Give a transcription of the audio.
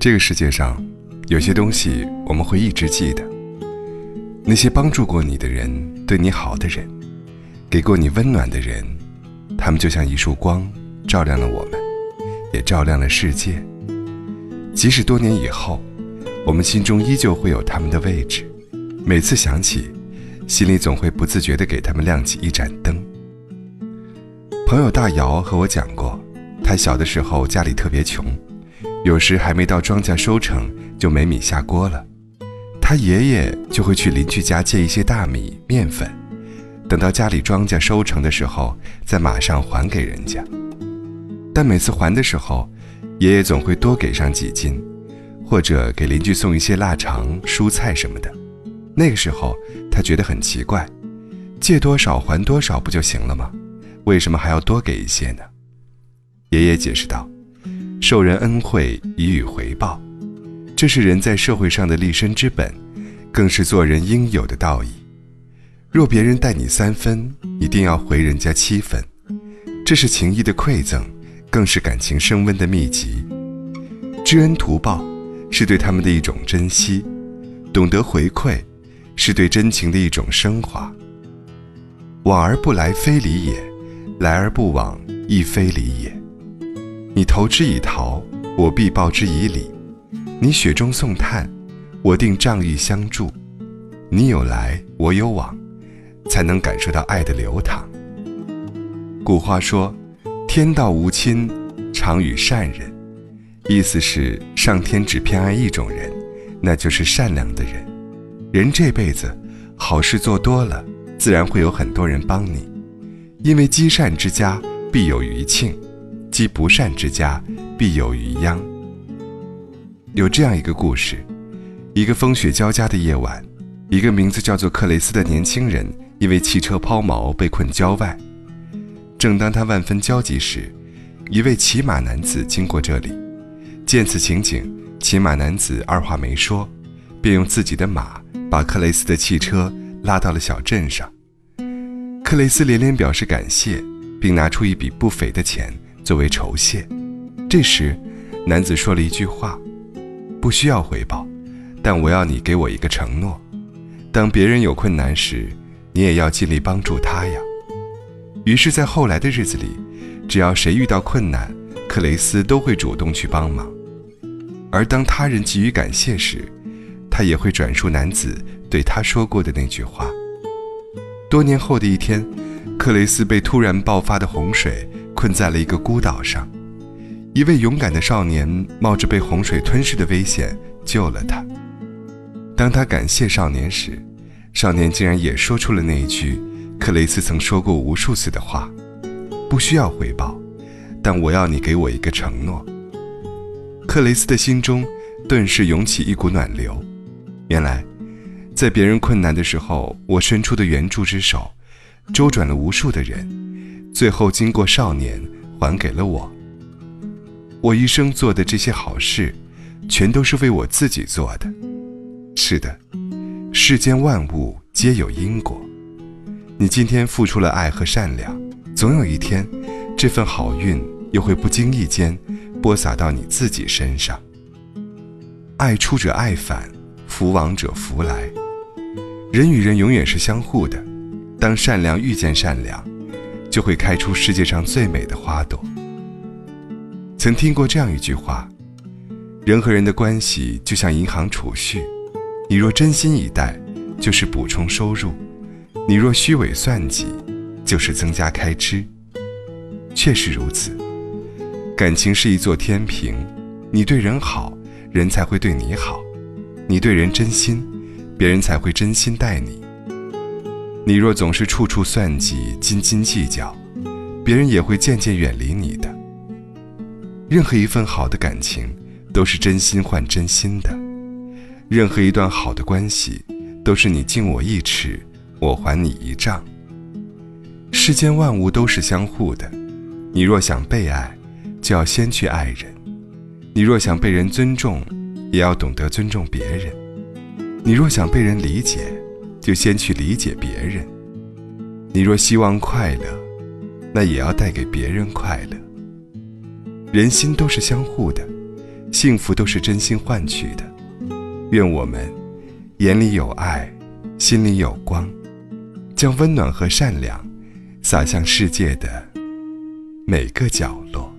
这个世界上，有些东西我们会一直记得。那些帮助过你的人，对你好的人，给过你温暖的人，他们就像一束光，照亮了我们，也照亮了世界。即使多年以后，我们心中依旧会有他们的位置。每次想起，心里总会不自觉地给他们亮起一盏灯。朋友大姚和我讲过，他小的时候家里特别穷。有时还没到庄稼收成，就没米下锅了。他爷爷就会去邻居家借一些大米、面粉，等到家里庄稼收成的时候，再马上还给人家。但每次还的时候，爷爷总会多给上几斤，或者给邻居送一些腊肠、蔬菜什么的。那个时候，他觉得很奇怪，借多少还多少不就行了吗？为什么还要多给一些呢？爷爷解释道。受人恩惠以予回报，这是人在社会上的立身之本，更是做人应有的道义。若别人待你三分，一定要回人家七分，这是情谊的馈赠，更是感情升温的秘籍。知恩图报，是对他们的一种珍惜；懂得回馈，是对真情的一种升华。往而不来，非礼也；来而不往，亦非礼也。你投之以桃，我必报之以李；你雪中送炭，我定仗义相助。你有来，我有往，才能感受到爱的流淌。古话说：“天道无亲，常与善人。”意思是上天只偏爱一种人，那就是善良的人。人这辈子好事做多了，自然会有很多人帮你，因为积善之家必有余庆。积不善之家，必有余殃。有这样一个故事：一个风雪交加的夜晚，一个名字叫做克雷斯的年轻人因为汽车抛锚被困郊外。正当他万分焦急时，一位骑马男子经过这里。见此情景，骑马男子二话没说，便用自己的马把克雷斯的汽车拉到了小镇上。克雷斯连连表示感谢，并拿出一笔不菲的钱。作为酬谢，这时，男子说了一句话：“不需要回报，但我要你给我一个承诺，当别人有困难时，你也要尽力帮助他呀。”于是，在后来的日子里，只要谁遇到困难，克雷斯都会主动去帮忙。而当他人给予感谢时，他也会转述男子对他说过的那句话。多年后的一天，克雷斯被突然爆发的洪水。困在了一个孤岛上，一位勇敢的少年冒着被洪水吞噬的危险救了他。当他感谢少年时，少年竟然也说出了那一句克雷斯曾说过无数次的话：“不需要回报，但我要你给我一个承诺。”克雷斯的心中顿时涌起一股暖流。原来，在别人困难的时候，我伸出的援助之手，周转了无数的人。最后，经过少年还给了我。我一生做的这些好事，全都是为我自己做的。是的，世间万物皆有因果。你今天付出了爱和善良，总有一天，这份好运又会不经意间播撒到你自己身上。爱出者爱返，福往者福来。人与人永远是相互的。当善良遇见善良。就会开出世界上最美的花朵。曾听过这样一句话：人和人的关系就像银行储蓄，你若真心以待，就是补充收入；你若虚伪算计，就是增加开支。确实如此，感情是一座天平，你对人好，人才会对你好；你对人真心，别人才会真心待你。你若总是处处算计、斤斤计较，别人也会渐渐远离你的。任何一份好的感情，都是真心换真心的；任何一段好的关系，都是你敬我一尺，我还你一丈。世间万物都是相互的，你若想被爱，就要先去爱人；你若想被人尊重，也要懂得尊重别人；你若想被人理解，就先去理解别人。你若希望快乐，那也要带给别人快乐。人心都是相互的，幸福都是真心换取的。愿我们眼里有爱，心里有光，将温暖和善良洒向世界的每个角落。